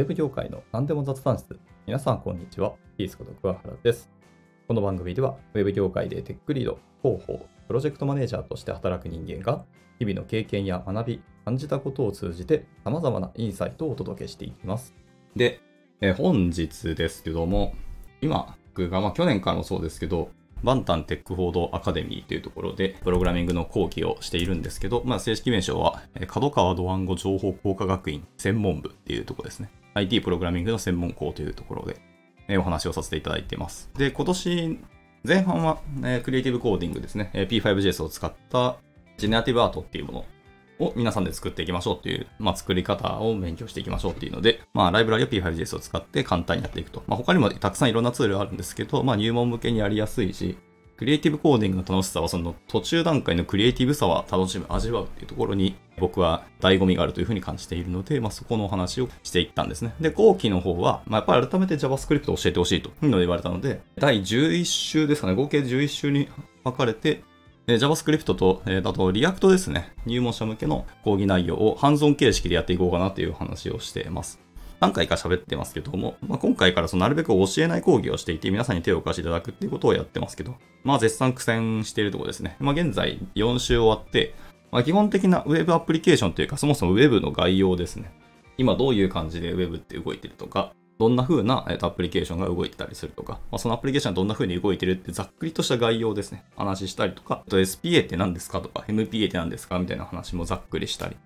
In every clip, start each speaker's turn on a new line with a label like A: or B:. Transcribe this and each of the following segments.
A: ェブ業界の何でも雑談室。皆さん、こんにちは。ピースこと桑原です。この番組では、ウェブ業界でテックリード、広報、プロジェクトマネージャーとして働く人間が、日々の経験や学び、感じたことを通じて、様々なインサイトをお届けしていきます。で、え本日ですけども、今、僕が、まあ去年からもそうですけど、バンタンテックフォードアカデミーというところで、プログラミングの講義をしているんですけど、まあ、正式名称は、え角川ドワンゴ情報工科学院専門部っていうところですね。IT プログラミングの専門校というところで、えお話をさせていただいています。で、今年、前半は、えクリエイティブコーディングですね。え P5JS を使ったジェネラティブアートっていうものを皆さんで作っていきましょうっていう、まあ、作り方を勉強していきましょうっていうので、まあ、ライブラリを P5JS を使って簡単にやっていくと。まあ、他にもたくさんいろんなツールがあるんですけど、まあ、入門向けにやりやすいし、クリエイティブコーディングの楽しさは、その途中段階のクリエイティブさは楽しむ、味わうっていうところに、僕は醍醐味があるというふうに感じているので、まあ、そこのお話をしていったんですね。で、後期の方は、まあ、やっぱり改めて JavaScript を教えてほしいというので言われたので、第11週ですかね、合計11週に分かれて、え JavaScript と、えーあと React ですね、入門者向けの講義内容をハンズオン形式でやっていこうかなという話をしています。何回か喋ってますけども、まあ、今回からそのなるべく教えない講義をしていて、皆さんに手を貸していただくっていうことをやってますけど、まあ絶賛苦戦しているところですね。まあ現在4週終わって、まあ基本的な Web アプリケーションというか、そもそも Web の概要ですね。今どういう感じで Web って動いてるとか、どんな風なアプリケーションが動いてたりするとか、まあ、そのアプリケーションはどんな風に動いてるってざっくりとした概要ですね。話したりとか、あと SPA って何ですかとか、MPA って何ですかみたいな話もざっくりしたり。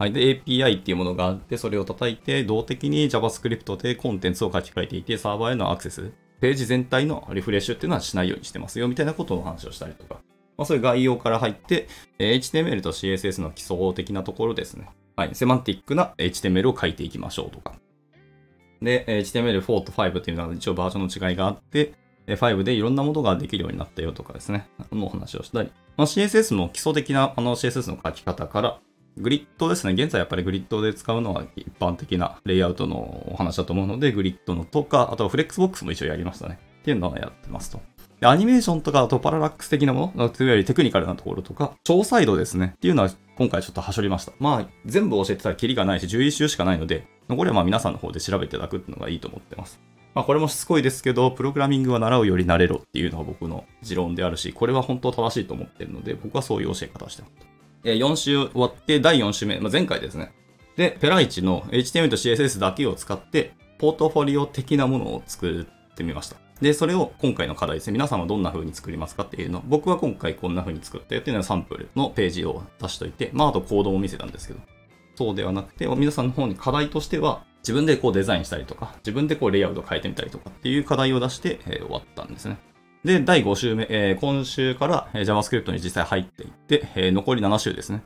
A: はい。で、API っていうものがあって、それを叩いて、動的に JavaScript でコンテンツを書き換えていて、サーバーへのアクセス、ページ全体のリフレッシュっていうのはしないようにしてますよ、みたいなことの話をしたりとか。まあ、そういう概要から入って、HTML と CSS の基礎的なところですね。はい。セマンティックな HTML を書いていきましょうとか。で、HTML4 と5っていうのは一応バージョンの違いがあって、5でいろんなものができるようになったよとかですね。のお話をしたり。まあ、CSS の基礎的なあの CSS の書き方から、グリッドですね。現在やっぱりグリッドで使うのは一般的なレイアウトのお話だと思うので、グリッドのとか、あとはフレックスボックスも一応やりましたね。っていうのはやってますと。でアニメーションとか、あとパララックス的なもの、といわゆるテクニカルなところとか、超サイドですね。っていうのは今回ちょっとはしょりました。まあ、全部教えてたらキリがないし、11週しかないので、残りはまあ皆さんの方で調べていただくっていうのがいいと思ってます。まあ、これもしつこいですけど、プログラミングは習うより慣れろっていうのが僕の持論であるし、これは本当正しいと思ってるので、僕はそういう教え方をしてます。えー4週終わって、第4週目、まあ、前回ですね。で、ペライチの HTML と CSS だけを使って、ポートフォリオ的なものを作ってみました。で、それを今回の課題ですね。皆さんはどんな風に作りますかっていうの。僕は今回こんな風に作ったよっていうのはサンプルのページを出しといて、まああとコードも見せたんですけど、そうではなくて、皆さんの方に課題としては、自分でこうデザインしたりとか、自分でこうレイアウト変えてみたりとかっていう課題を出して、えー終わったんですね。で、第5週目、えー今週から、JavaScript に実際入っていって、えー残り7週ですね。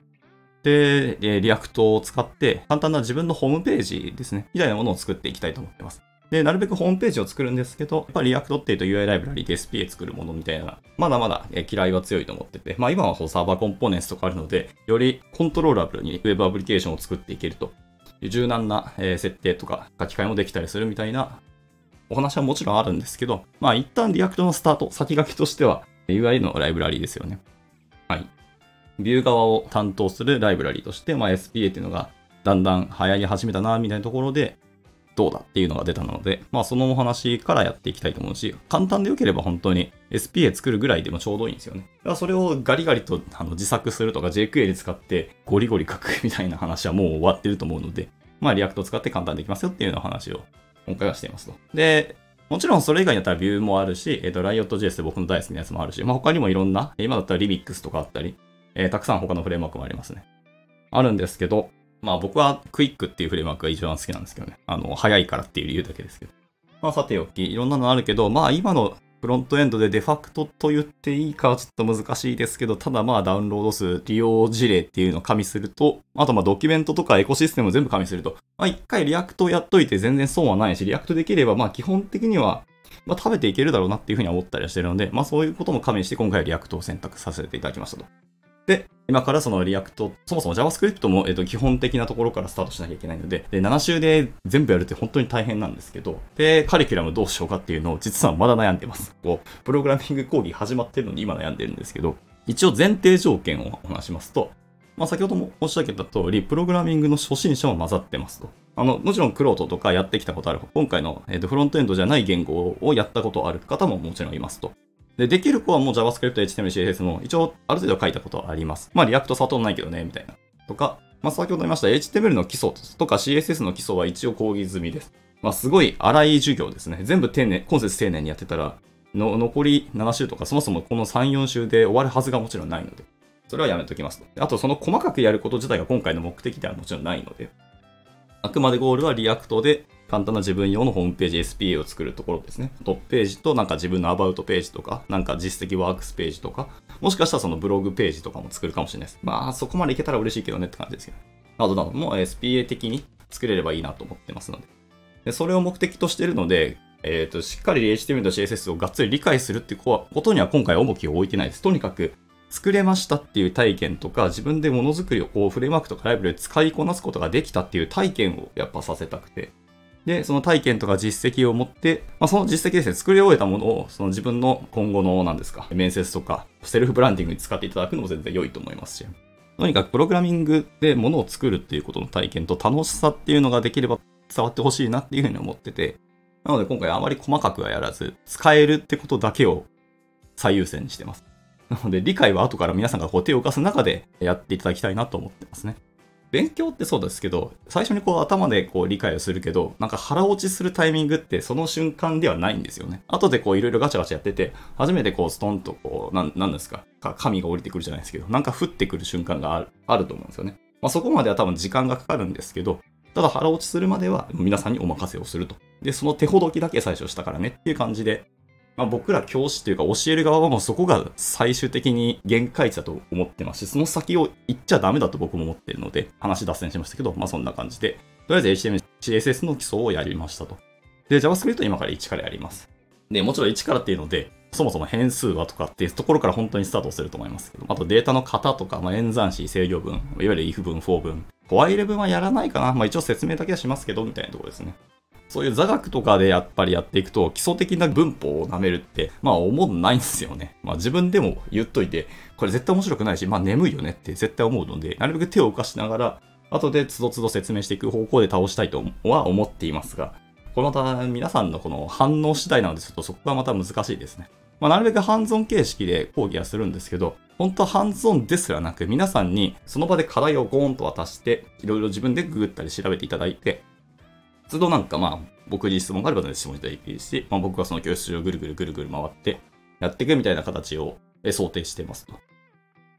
A: で、えー React を使って、簡単な自分のホームページですね、みたいなものを作っていきたいと思ってます。で、なるべくホームページを作るんですけど、やっぱり React っていうと UI ライブラリで SPA 作るものみたいな、まだまだきらいは強いと思ってて、まあ今はこう Server Components とかあるので、よりコントローラブルに Web アプリケーションを作っていけると柔軟な設定とか書き換えもできたりするみたいなお話はもちろんあるんですけど、まあ一旦 React のスタート、先駆けとしては UI のライブラリーですよね。はい。ビュー側を担当するライブラリーとして、まあ、SPA っていうのがだんだん流行り始めたな、みたいなところで、どうだっていうのが出たので、まあそのお話からやっていきたいと思うし、簡単で良ければ本当に SPA 作るぐらいでもちょうどいいんですよね。だからそれをガリガリとあの自作するとか jQuery 使ってゴリゴリ書くみたいな話はもう終わってると思うので、まあ React を使って簡単できますよっていうような話を今回はしていますと。で、もちろんそれ以外だったら Vue もあるし、えっ、と、Riot.js で僕の大好きなやつもあるし、まあ他にもいろんな、今だったら Remix とかあったり、えーたくさん他のフレームワークもありますね。あるんですけど、まあ僕はクイックっていうフレームワークが一番好きなんですけどね。あの、早いからっていう理由だけですけど。まあさておき、いろんなのあるけど、まあ今のフロントエンドでデファクトと言っていいかはちょっと難しいですけど、ただまあダウンロード数、利用事例っていうのを加味すると、あとまあドキュメントとかエコシステムを全部加味すると、まあ一回 React やっといて全然損はないし、 React できればまあ基本的にはまあ、食べていけるだろうなっていうふうに思ったりはしてるので、まあそういうことも加味して今回は React を選択させていただきましたと。で、今からその React、そもそも JavaScript も、えっと、基本的なところからスタートしなきゃいけないので、で、7週で全部やるって本当に大変なんですけど、で、カリキュラムどうしようかっていうのを実はまだ悩んでます。こう、プログラミング講義始まってるのに今悩んでるんですけど、一応前提条件をお話しますと、まあ、先ほどもおっしゃってた通り、プログラミングの初心者も混ざってますと。あの、もちろんクロートとかやってきたことある、今回の、えーとフロントエンドじゃない言語をやったことある方ももちろんいますと。で、できる子はもう JavaScript、HTML、CSS も一応ある程度書いたことはあります。まあ、 React 触ってないけどね、みたいな。とか、まあ、先ほど言いました HTML の基礎とか CSS の基礎は一応講義済みです。まあ、すごい荒い授業ですね。全部丁寧、今節丁寧にやってたら、の残り7週とか、そもそもこの3、4週で終わるはずがもちろんないので、それはやめときます。あと、その細かくやること自体が今回の目的ではもちろんないので、あくまでゴールは React で簡単な自分用のホームページ SPA を作るところですね。トップページとなんか自分のアバウトページとか、なんか実績ワークスページとか、もしかしたらそのブログページとかも作るかもしれないです。まあそこまでいけたら嬉しいけどねって感じですけど。などなども SPA 的に作れればいいなと思ってますので。でそれを目的としてるので、えっ、ー、と、しっかり HTML と CSS をがっつり理解するっていことには今回重きを置いてないです。とにかく作れましたっていう体験とか、自分でものづくりをこうフレームワークとかライブラリで使いこなすことができたっていう体験をやっぱさせたくて。で、その体験とか実績を持って、まあ、その実績ですね、作り終えたものを、その自分の今後の、何ですか、面接とか、セルフブランディングに使っていただくのも全然良いと思いますし。とにかくプログラミングでものを作るっていうことの体験と楽しさっていうのができれば伝わってほしいなっていうふうに思ってて、なので今回あまり細かくはやらず、使えるってことだけを最優先にしてます。なので理解は後から皆さんがこう手を動かす中でやっていただきたいなと思ってますね。勉強ってそうですけど、最初にこう頭でこう理解をするけど、なんか腹落ちするタイミングってその瞬間ではないんですよね。後でこういろいろガチャガチャやってて、初めてこうストンとこう、なん、なんですか、神が降りてくるじゃないですけど、なんか降ってくる瞬間があるあると思うんですよね。まあそこまでは多分時間がかかるんですけど、ただ腹落ちするまでは皆さんにお任せをすると。で、その手ほどきだけ最初したからねっていう感じでまあ、僕ら教師というか教える側はもうそこが最終的に限界値だと思ってますし、その先を行っちゃダメだと僕も思ってるので、話脱線しましたけど、まあそんな感じで、とりあえず HTML、CSS の基礎をやりましたと。で、JavaScript は今から1からやります。で、もちろん1からっていうので、そもそも変数はとかっていうところから本当にスタートすると思いますけど、あとデータの型とか、まあ、演算子、制御文、いわゆる if 文、for 文、ホワイル文はやらないかな。まあ一応説明だけはしますけど、みたいなところですね。そういう座学とかでやっぱりやっていくと、基礎的な文法を舐めるって、まあ思うないんですよね。まあ自分でも言っといて、これ絶対面白くないし、まあ眠いよねって絶対思うので、なるべく手を動かしながら、後でつどつど説明していく方向で倒したいとは思っていますが、これまた皆さんのこの反応次第なので、ちょっとそこがまた難しいですね。まあ、なるべくハンズオン形式で講義はするんですけど、本当はハンズオンですらなく、皆さんにその場で課題をゴーンと渡して、いろいろ自分でググったり調べていただいて、都度なんかまあ、僕に質問があれば質問いただいていいし、まあ、僕はその教室上ぐるぐるぐるぐる回ってやっていくみたいな形を想定してますと。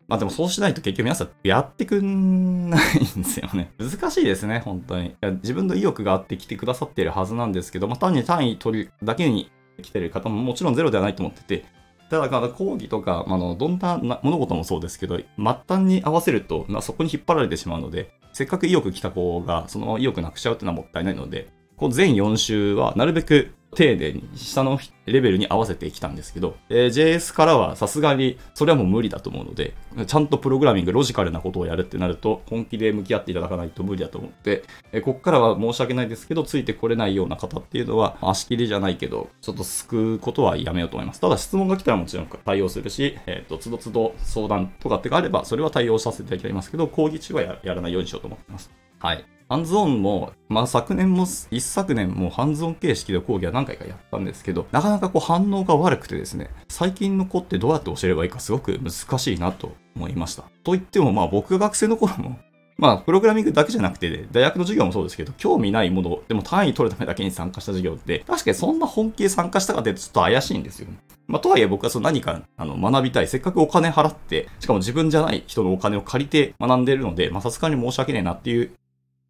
A: まあでもそうしないと結局皆さんやってくんないんですよね。難しいですね、本当に。自分の意欲があって来てくださっているはずなんですけど、まあ単に単位取るだけに来ている方ももちろんゼロではないと思ってて、ただ、講義とか、あの、どんな物事もそうですけど、末端に合わせると、まあ、そこに引っ張られてしまうので、せっかく意欲来た子が、その意欲なくしちゃうっていうのはもったいないので、こう全4週はなるべく丁寧に下のレベルに合わせてきたんですけど、えー、JS からはさすがにそれはもう無理だと思うので、ちゃんとプログラミング、ロジカルなことをやるってなると、本気で向き合っていただかないと無理だと思って、えー、こっからは申し訳ないですけど、ついてこれないような方っていうのは、足切りじゃないけど、ちょっと救うことはやめようと思います。ただ質問が来たらもちろん対応するし、えっ、ー、と、つどつど相談とかってがあれば、それは対応させていただきますけど、講義中はやらないようにしようと思ってます。はい。ハンズオンも、まあ昨年も、一昨年もハンズオン形式で講義は何回かやったんですけど、なかなかこう反応が悪くてですね、最近の子ってどうやって教えればいいかすごく難しいなと思いました。と言ってもまあ僕が学生の頃も、まあプログラミングだけじゃなくて、大学の授業もそうですけど、興味ないもの、でも単位取るためだけに参加した授業って、確かにそんな本気で参加したかってちょっと怪しいんですよね。まあ、とはいえ僕はその何かあの学びたい。せっかくお金払って、しかも自分じゃない人のお金を借りて学んでるので、まあさすがに申し訳ねえなっていう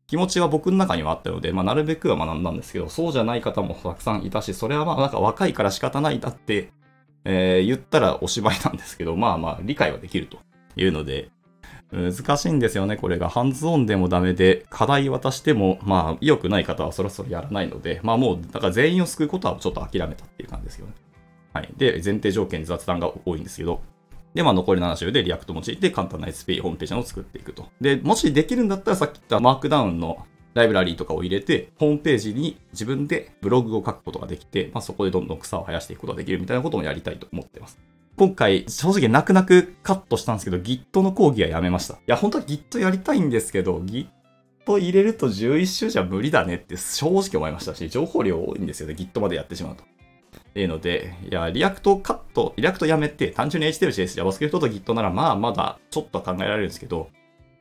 A: 気持ちは僕の中にはあったので、まあ、なるべくは学んだんですけど、そうじゃない方もたくさんいたし、それはまあ、なんか若いから仕方ないだって、えー、言ったらおしまいなんですけど、まあまあ、理解はできるというので、難しいんですよね、これが。ハンズオンでもダメで、課題渡しても、まあ、意欲ない方はそろそろやらないので、まあもう、だから全員を救うことはちょっと諦めたっていう感じですよね。はい。で、前提条件雑談が多いんですけど、で、まあ残り7週で React 用いて簡単な SP ホームページを作っていくと。で、もしできるんだったらさっき言ったマークダウンのライブラリーとかを入れて、ホームページに自分でブログを書くことができて、まあ、そこでどんどん草を生やしていくことができるみたいなこともやりたいと思ってます。今回、正直泣く泣くカットしたんですけど、Git の講義はやめました。いや、本当は Git やりたいんですけど、Git 入れると11週じゃ無理だねって正直思いましたし、情報量多いんですよね、Git までやってしまうと。っていうので、いや、 React カット、 React やめて、単純に HTML、CSS、JavaScript と Git なら、まあ、まだちょっと考えられるんですけど、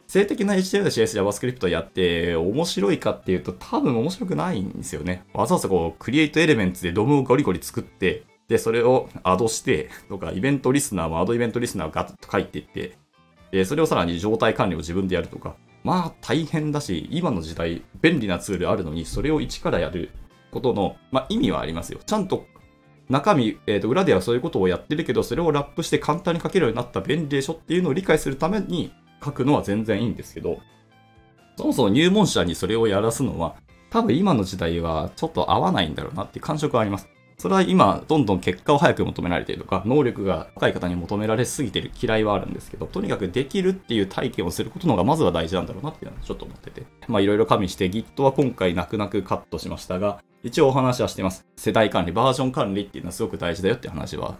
A: 静的な HTML、CSS、JavaScript やって面白いかっていうと多分面白くないんですよね。わざわざこう、 createElement で DOM をゴリゴリ作って、で、それを add して、とか、イベントリスナーも addEventListener をガッと書いていって、で、それをさらに状態管理を自分でやるとか、まあ大変だし、今の時代便利なツールあるのに、それを一からやることの、まあ、意味はありますよ。ちゃんと中身、えー、と裏ではそういうことをやってるけど、それをラップして簡単に書けるようになった便利でしょっていうのを理解するために書くのは全然いいんですけど、そもそも入門者にそれをやらすのは、多分今の時代はちょっと合わないんだろうなっていう感触はあります。それは今、どんどん結果を早く求められているとか、能力が高い方に求められすぎている嫌いはあるんですけど、とにかくできるっていう体験をすることの方がまずは大事なんだろうなっていうのはちょっと思ってて。まあいろいろ加味して Git は今回泣く泣くカットしましたが、一応お話はしてます。世代管理、バージョン管理っていうのはすごく大事だよって話は、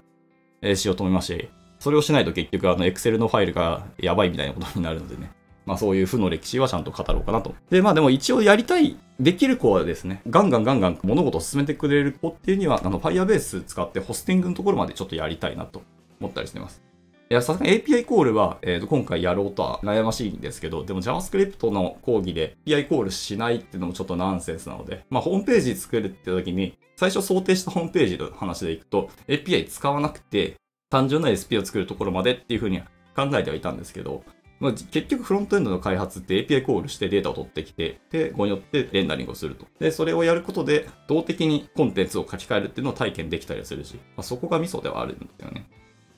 A: えー、しようと思いますし、それをしないと結局あの Excel のファイルがやばいみたいなことになるのでね。まあそういう負の歴史はちゃんと語ろうかなと。で、まあでも一応やりたい、できる子はですね、ガンガンガンガン物事を進めてくれる子っていうには、あの Firebase 使ってホスティングのところまでちょっとやりたいなと思ったりしてます。いや、さすがに API コールは、えー、と今回やろうとは悩ましいんですけど、でも JavaScript の講義で API コールしないっていうのもちょっとナンセンスなので、まあホームページ作るって時に、最初想定したホームページの話でいくと、API 使わなくて、単純な SP を作るところまでっていうふうに考えてはいたんですけど、まあ、結局フロントエンドの開発って API コールしてデータを取ってきて、で、ここによってレンダリングをすると。で、それをやることで動的にコンテンツを書き換えるっていうのを体験できたりするし、まあ、そこがミソではあるんですよね。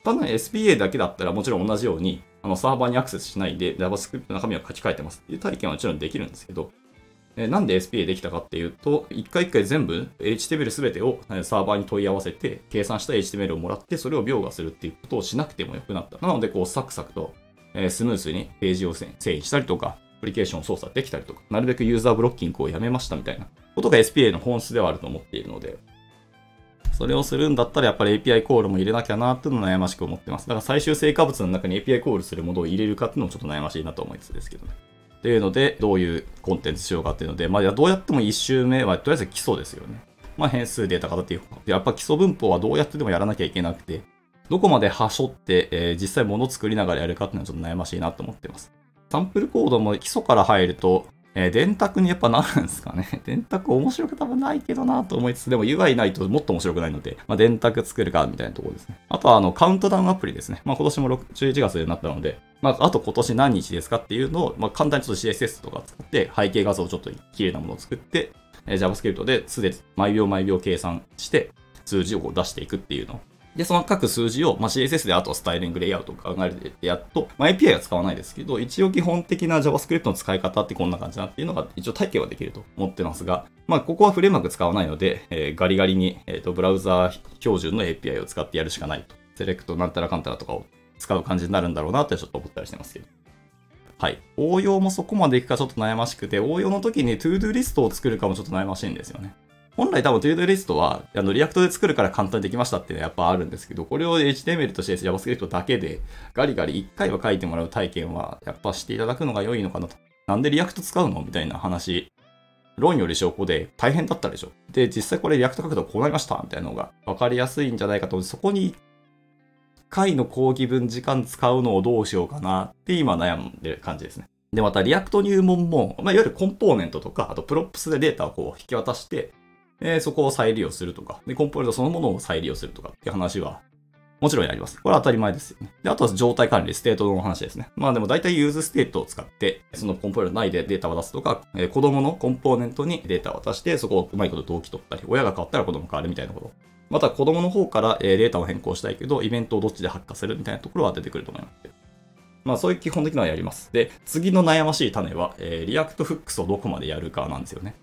A: ただ SPA だけだったらもちろん同じように、あのサーバーにアクセスしないで JavaScript の中身を書き換えてますっていう体験はもちろんできるんですけど、えなんで SPA できたかっていうと、一回一回全部 HTML すべてをサーバーに問い合わせて、計算した HTML をもらって、それを描画するっていうことをしなくてもよくなった。なので、こう、サクサクと、えスムースにページを整理したりとか、アプリケーションを操作できたりとか、なるべくユーザーブロッキングをやめましたみたいなことが SPA の本質ではあると思っているので、それをするんだったらやっぱり API コールも入れなきゃなっていうのを悩ましく思ってます。だから最終成果物の中に API コールするものを入れるかっていうのもちょっと悩ましいなと思いつつですけどね。っていうので、どういうコンテンツしようかっていうので、まあ、どうやっても1周目はとりあえず基礎ですよね。まあ、変数データ型っていう。やっぱ基礎文法はどうやってでもやらなきゃいけなくて、どこまではしょって、えー、実際物作りながらやるかっていうのはちょっと悩ましいなと思ってます。サンプルコードも基礎から入ると、えー、電卓にやっぱなるんですかね。電卓面白く多分ないけどなと思いつつ、でも UI ないともっと面白くないので、まあ、電卓作るかみたいなところですね。あとはあのカウントダウンアプリですね。まあ今年も11月になったので、まああと今年何日ですかっていうのを、まあ簡単にちょっと CSS とか使って背景画像をちょっと綺麗なものを作って、えー、JavaScript ですでに毎秒毎秒計算して数字を出していくっていうのをで、その各数字を、まあ、CSS であとスタイリングレイアウトを考えるでやっと、まあ、API は使わないですけど、一応基本的な JavaScript の使い方ってこんな感じなっていうのが一応体験はできると思ってますが、まあ、ここはフレームワーク使わないので、えー、ガリガリに、えーと、ブラウザー標準の API を使ってやるしかないと。セレクトなんたらかんたらとかを使う感じになるんだろうなってちょっと思ったりしてますけど。はい。応用もそこまでいくかちょっと悩ましくて、応用の時に ToDo リストを作るかもちょっと悩ましいんですよね。本来多分 ToDo リストは、あの、 React で作るから簡単にできましたっていうのはやっぱあるんですけど、これを HTML として JavaScript だけでガリガリ1回は書いてもらう体験はやっぱしていただくのが良いのかなと。なんで React 使うのみたいな話。論より証拠で大変だったでしょ。で、実際これ React 書くとこうなりましたみたいなのが分かりやすいんじゃないかと思そこに1回の講義分時間使うのをどうしようかなって今悩んでる感じですね。で、また React 入門も、まあ、いわゆるコンポーネントとか、あと props でデータをこう引き渡して、えー、そこを再利用するとか、で、コンポーネントそのものを再利用するとかっていう話は、もちろんやります。これは当たり前ですよね。で、あとは状態管理、ステートの話ですね。まあでも大体 useState を使って、そのコンポーネント内でデータを渡すとか、えー、子供のコンポーネントにデータを渡して、そこをうまいこと同期取ったり、親が変わったら子供変わるみたいなこと。また子供の方からデータを変更したいけど、イベントをどっちで発火するみたいなところは出てくると思います。まあそういう基本的なのはやります。で、次の悩ましい種は、えー、 React Hooks をどこまでやるかなんですよね。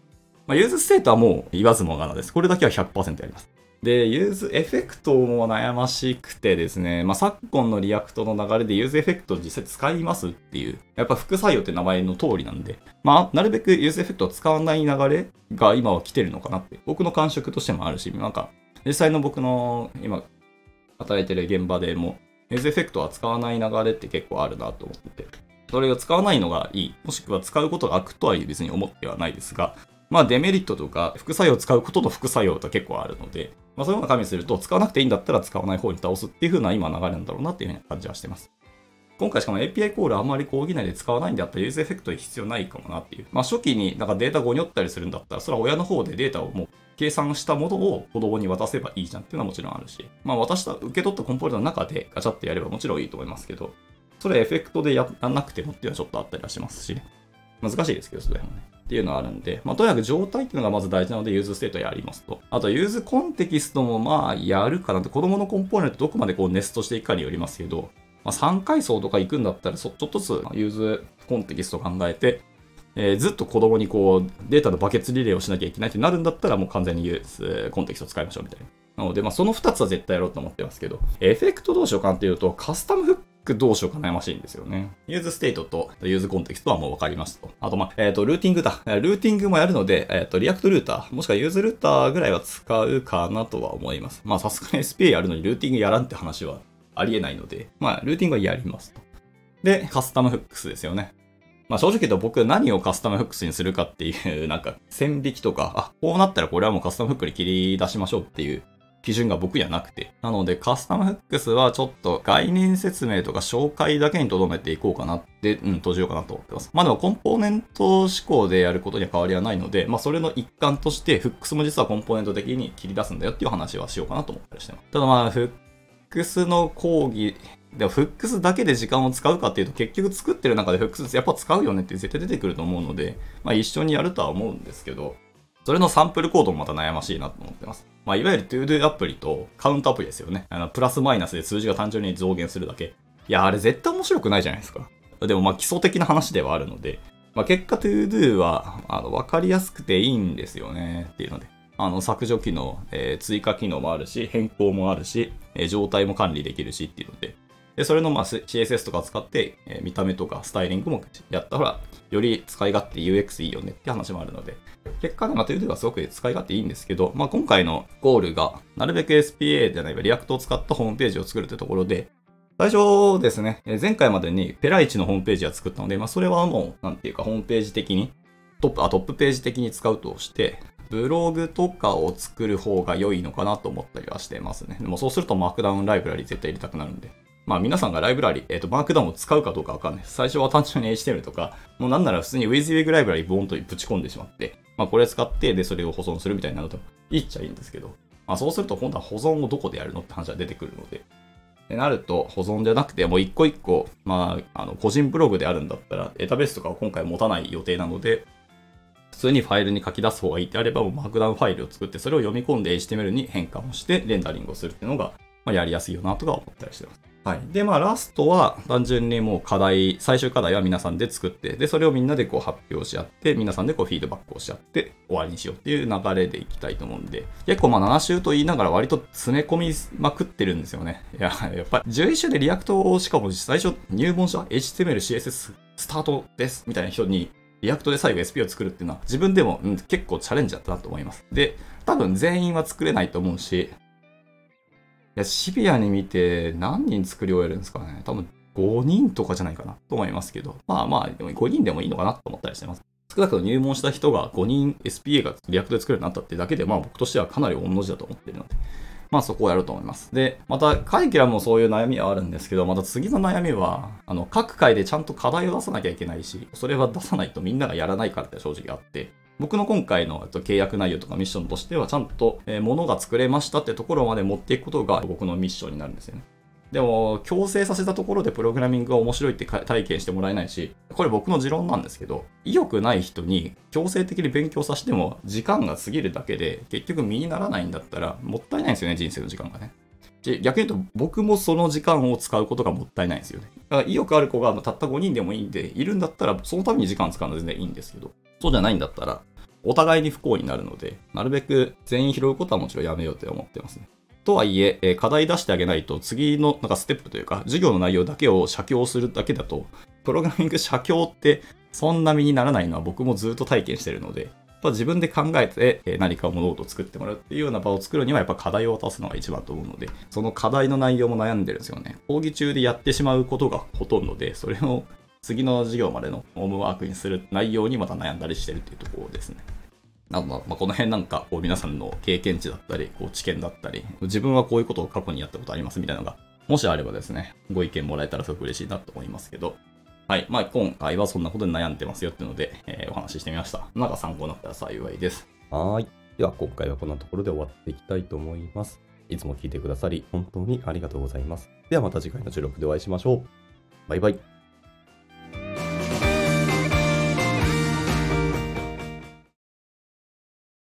A: まあ、 useState はもう言わずもがなです。これだけは100%やります。で、 useEffect も悩ましくてですね、まあ、昨今の React の流れで useEffect を実際使いますっていう、やっぱ副作用って名前の通りなんで、まあ、なるべく useEffect を使わない流れが今は来てるのかなって、僕の感触としてもあるし、なんか、実際の僕の今、働いてる現場でも、 useEffect は使わない流れって結構あるなと思ってて、それを使わないのがいい、もしくは使うことが悪とは別に思ってはないですが、まあデメリットとか副作用を使うことの副作用と結構あるので、まあそういうのを加味すると使わなくていいんだったら使わない方に倒すっていう風な今流れなんだろうなっていう風な感じはしてます。今回しかも API コールあんまり講義内で使わないんであったら useEffect 必要ないかもなっていう。まあ初期になんかデータごにょったりするんだったら、それは親の方でデータをもう計算したものを子供に渡せばいいじゃんっていうのはもちろんあるし、まあ渡した、受け取ったコンポーネントの中でガチャってやればもちろんいいと思いますけど、それ effect でやらなくてもっていうのはちょっとあったりはしますし、難しいですけど、それもね。っていうのはあるんで、まあ、とにかく状態っていうのがまず大事なので、 useState やりますと。あと、 useContext もまあ、やるかなと。子供のコンポーネントどこまでこうネストしていくかによりますけど、まあ、3階層とか行くんだったら、ちょっとずつ useContext 考えて、えー、ずっと子供にこう、データのバケツリレーをしなきゃいけないってなるんだったら、もう完全に useContext 使いましょうみたいな。なので、まあ、その2つは絶対やろうと思ってますけど、 effect どうしようかなっていうと、カスタムフックどうしようか悩ましいんですよね。 useState と useContext はもう分かりますと。あと、まあ、えっ、ー、と、ルーティングだ。ルーティングもやるので、えっ、ー、と、 React Router、もしくは useRouter ぐらいは使うかなとは思います。まあ、さすがに SPA やるのにルーティングやらんって話はありえないので、まあ、ルーティングはやりますと。で、 custom hooks ですよね。まあ正直言うと僕何を custom hooks にするかっていう、なんか線引きとか、あ、こうなったらこれはもうカスタムフックに切り出しましょうっていう基準が僕にはなくて。なので、カスタムフックスはちょっと概念説明とか紹介だけに留めていこうかなって、うん、閉じようかなと思ってます。まあでも、コンポーネント思考でやることには変わりはないので、まあそれの一環として、フックスも実はコンポーネント的に切り出すんだよっていう話はしようかなと思ったりしてます。ただまあ、フックスの講義、でもフックスだけで時間を使うかっていうと結局作ってる中でフックスやっぱ使うよねって絶対出てくると思うので、まあ一緒にやるとは思うんですけど、それのサンプルコードもまた悩ましいなと思ってます。まあ、いわゆる ToDo アプリとカウントアプリですよね。あの、プラスマイナスで数字が単純に増減するだけ。いや、あれ絶対面白くないじゃないですか。でもまあ基礎的な話ではあるので、まあ、結果 ToDo は、あの、わかりやすくていいんですよねっていうので。あの、削除機能、えー、追加機能もあるし、変更もあるし、えー、状態も管理できるしっていうので、で、それのまあ CSS とか使って、えー、見た目とかスタイリングもやったら、より使い勝手 UX いいよねって話もあるので、結果ね、ま、というではすごく使い勝手いいんですけど、まあ、今回のゴールが、なるべく SPA じゃない React を使ったホームページを作るというところで、最初ですね、前回までにペライチのホームページは作ったので、まあ、それはもう、なんていうか、ホームページ的に、トップ、あ、トップページ的に使うとして、ブログとかを作る方が良いのかなと思ったりはしてますね。でもそうするとマークダウンライブラリ絶対入れたくなるんで。まあ皆さんがライブラリ、えっ、ー、と、マークダウンを使うかどうかわかんない。最初は単純に HTML とか、もうなんなら普通に WYSIWYG ライブラリボーンとぶち込んでしまって、まあこれ使って、で、それを保存するみたいになると、いっちゃいいんですけど、まあそうすると今度は保存をどこでやるのって話が出てくるので、でなると、保存じゃなくて、もう一個一個、まあ、あの、個人ブログであるんだったら、データベースとかを今回持たない予定なので、普通にファイルに書き出す方がいいってあれば、もうマークダウンファイルを作って、それを読み込んで HTML に変換をして、レンダリングをするっていうのが、まあ、やりやすいよなとか思ったりしてます。はい。で、まあ、ラストは、単純にもう課題、最終課題は皆さんで作って、で、それをみんなでこう発表し合って、皆さんでこうフィードバックをし合って、終わりにしようっていう流れでいきたいと思うんで、結構まあ7週と言いながら割と詰め込みまくってるんですよね。いや、やっぱり11週で React をしかも最初入門者 HTML、CSS スタートですみたいな人に、 React で最後 SP を作るっていうのは自分でも、うん、結構チャレンジだったなと思います。で、多分全員は作れないと思うし、いいや、シビアに見て何人作り終えるんですかね。多分5人とかじゃないかなと思いますけど。まあまあ、でも5人でもいいのかなと思ったりしてます。少なくとも入門した人が5人 SPA が React で作るようになったってだけで、まあ僕としてはかなり御の字だと思ってるので。まあそこをやると思います。で、またカリキュラムもそういう悩みはあるんですけど、また次の悩みは、あの、各回でちゃんと課題を出さなきゃいけないし、それは出さないとみんながやらないからって正直あって、僕の今回の契約内容とかミッションとしては、ちゃんと物が作れましたってところまで持っていくことが僕のミッションになるんですよね。でも、強制させたところでプログラミングが面白いって体験してもらえないし、これ僕の持論なんですけど、意欲ない人に強制的に勉強させても時間が過ぎるだけで結局身にならないんだったらもったいないんですよね、人生の時間がね。逆に言うと僕もその時間を使うことがもったいないんですよね。だから意欲ある子がたった5人でもいいんで、いるんだったらそのために時間使うのは全然いいんですけど、そうじゃないんだったら、お互いに不幸になるので、なるべく全員拾うことはもちろんやめようって思ってますね。とはいえ、え課題出してあげないと、次のなんかステップというか、授業の内容だけを写経するだけだと、プログラミング写経ってそんな身にならないのは僕もずっと体験してるので、ぱ自分で考えて何か物事を作ってもらうっていうような場を作るにはやっぱ課題を渡すのが一番と思うので、その課題の内容も悩んでるんですよね。講義中でやってしまうことがほとんどで、それを次の授業までのホームワークにする内容にまた悩んだりしてるっていうところですね。なのでまあ、この辺なんかこう皆さんの経験値だったり、こう知見だったり、自分はこういうことを過去にやったことありますみたいなのが、もしあればですね、ご意見もらえたらすごく嬉しいなと思いますけど、はい。まあ、今回はそんなことに悩んでますよっていうので、えーお話ししてみました。なんか参考になったら幸いです。
B: はい。では今回はこんなところで終わっていきたいと思います。いつも聞いてくださり本当にありがとうございます。ではまた次回の収録でお会いしましょう。バイバイ。